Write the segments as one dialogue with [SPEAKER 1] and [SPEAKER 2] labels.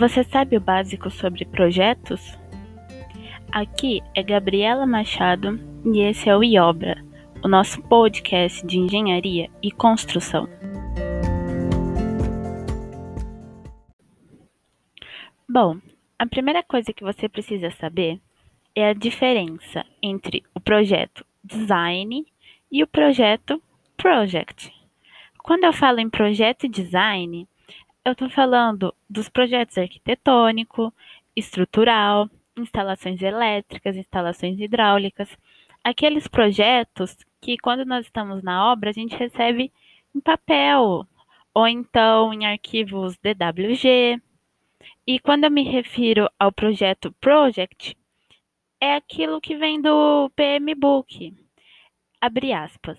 [SPEAKER 1] Você sabe o básico sobre projetos? Aqui é Gabriela Machado e esse é o IOBRA, o nosso podcast de engenharia e construção. Bom, a primeira coisa que você precisa saber é a diferença entre o projeto design e o projeto project. Quando eu falo em projeto design, eu estou falando dos projetos arquitetônico, estrutural, instalações elétricas, instalações hidráulicas, aqueles projetos que quando nós estamos na obra a gente recebe em papel ou então em arquivos DWG. E quando eu me refiro ao projeto Project, é aquilo que vem do PMBOK. Abre aspas.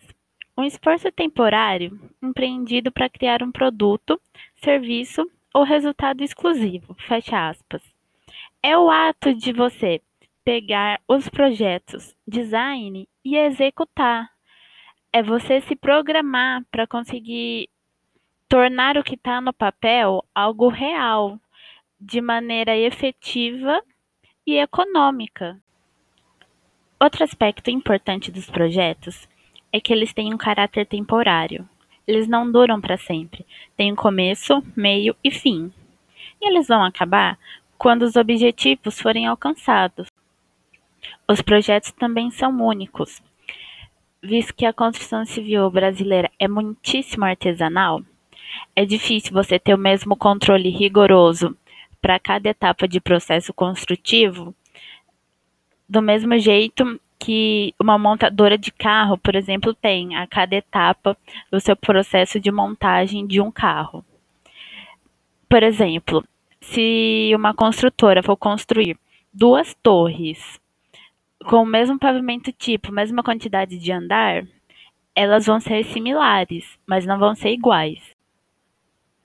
[SPEAKER 1] Um esforço temporário empreendido para criar um produto, serviço ou resultado exclusivo. Fecha aspas. É o ato de você pegar os projetos, design e executar. É você se programar para conseguir tornar o que está no papel algo real, de maneira efetiva e econômica. Outro aspecto importante dos projetos é que eles têm um caráter temporário. Eles não duram para sempre. Tem um começo, meio e fim. E eles vão acabar quando os objetivos forem alcançados. Os projetos também são únicos. Visto que a construção civil brasileira é muitíssimo artesanal, é difícil você ter o mesmo controle rigoroso para cada etapa de processo construtivo, do mesmo jeito que uma montadora de carro, por exemplo, tem a cada etapa do seu processo de montagem de um carro. Por exemplo, se uma construtora for construir duas torres com o mesmo pavimento tipo, mesma quantidade de andar, elas vão ser similares, mas não vão ser iguais.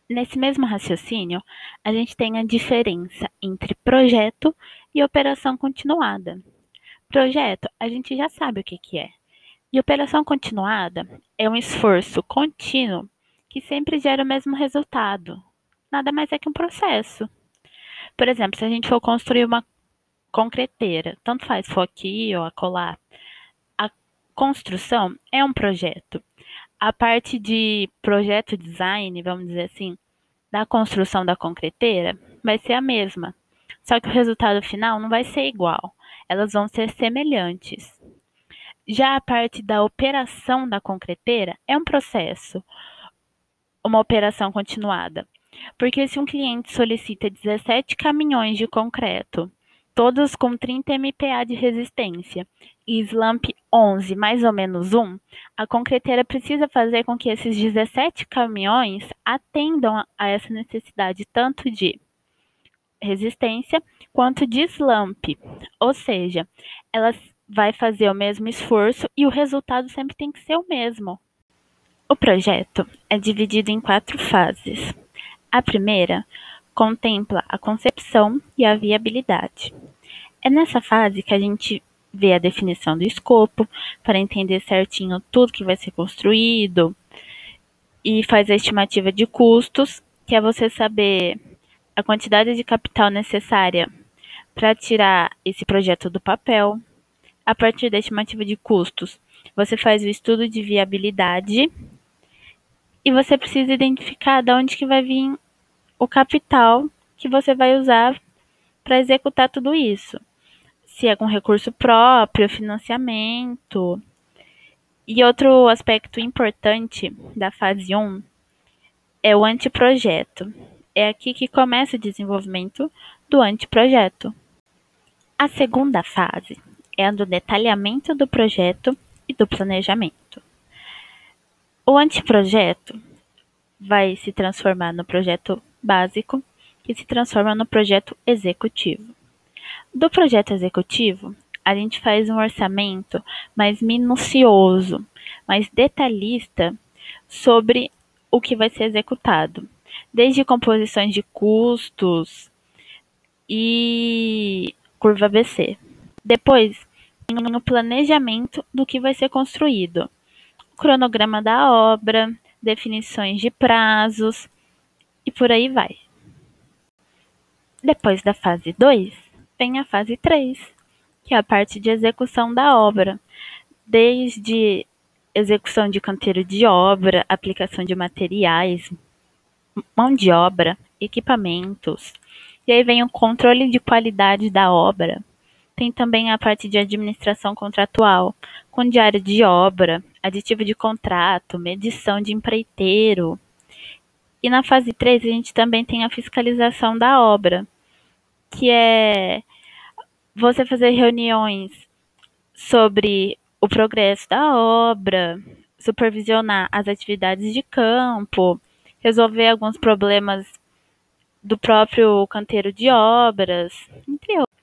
[SPEAKER 1] Nesse mesmo raciocínio, a gente tem a diferença entre projeto e operação continuada. Projeto, a gente já sabe o que, que é. E operação continuada é um esforço contínuo que sempre gera o mesmo resultado. Nada mais é que um processo. Por exemplo, se a gente for construir uma concreteira, tanto faz for aqui ou acolá, a construção é um projeto. A parte de projeto design, vamos dizer assim, da construção da concreteira, vai ser a mesma. Só que o resultado final não vai ser igual elas vão ser semelhantes. Já a parte da operação da concreteira é um processo, uma operação continuada. Porque se um cliente solicita 17 caminhões de concreto, todos com 30 MPa de resistência, e slump 11 mais ou menos 1, a concreteira precisa fazer com que esses 17 caminhões atendam a essa necessidade tanto de resistência quanto de slump, ou seja, ela vai fazer o mesmo esforço e o resultado sempre tem que ser o mesmo. O projeto é dividido em quatro fases. A primeira contempla a concepção e a viabilidade. É nessa fase que a gente vê a definição do escopo, para entender certinho tudo que vai ser construído, e faz a estimativa de custos, que é você saber a quantidade de capital necessária para tirar esse projeto do papel. A partir da estimativa de custos, você faz o estudo de viabilidade e você precisa identificar de onde que vai vir o capital que você vai usar para executar tudo isso. Se é com recurso próprio, financiamento. E outro aspecto importante da fase 1 é o anteprojeto. É aqui que começa o desenvolvimento do anteprojeto. A segunda fase é a do detalhamento do projeto e do planejamento. O anteprojeto vai se transformar no projeto básico, que se transforma no projeto executivo. Do projeto executivo, a gente faz um orçamento mais minucioso, mais detalhista sobre o que vai ser executado desde composições de custos e curva ABC. Depois, no planejamento do que vai ser construído, cronograma da obra, definições de prazos e por aí vai. Depois da fase 2, vem a fase 3, que é a parte de execução da obra, desde execução de canteiro de obra, aplicação de materiais, mão de obra, equipamentos. E aí vem o controle de qualidade da obra. Tem também a parte de administração contratual, com diário de obra, aditivo de contrato, medição de empreiteiro. E na fase 3 a gente também tem a fiscalização da obra, que é você fazer reuniões sobre o progresso da obra, supervisionar as atividades de campo, resolver alguns problemas do próprio canteiro de obras, entre outros.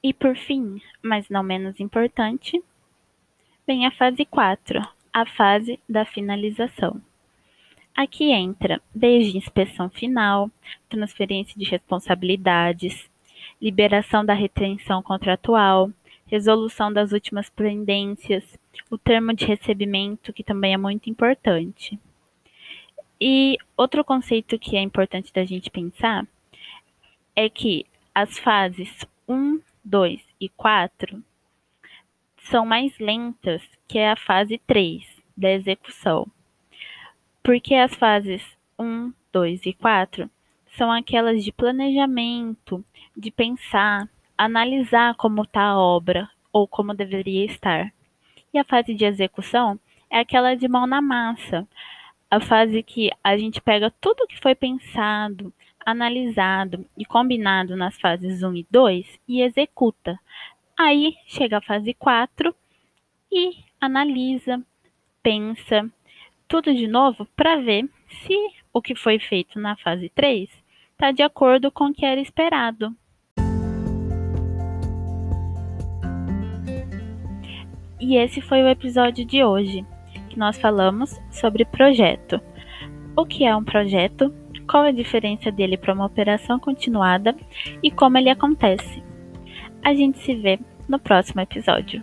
[SPEAKER 1] E por fim, mas não menos importante, vem a fase 4, a fase da finalização. Aqui entra desde inspeção final, transferência de responsabilidades, liberação da retenção contratual, resolução das últimas pendências, o termo de recebimento, que também é muito importante. E outro conceito que é importante da gente pensar é que as fases 1, 2 e 4 são mais lentas que a fase 3 da execução. Porque as fases 1, 2 e 4 são aquelas de planejamento, de pensar, analisar como está a obra ou como deveria estar. E a fase de execução é aquela de mão na massa, a fase que a gente pega tudo que foi pensado, analisado e combinado nas fases 1 e 2 e executa. Aí chega a fase 4 e analisa, pensa tudo de novo para ver se o que foi feito na fase 3 está de acordo com o que era esperado. E esse foi o episódio de hoje, que nós falamos sobre projeto. O que é um projeto? Qual a diferença dele para uma operação continuada e como ele acontece? A gente se vê no próximo episódio.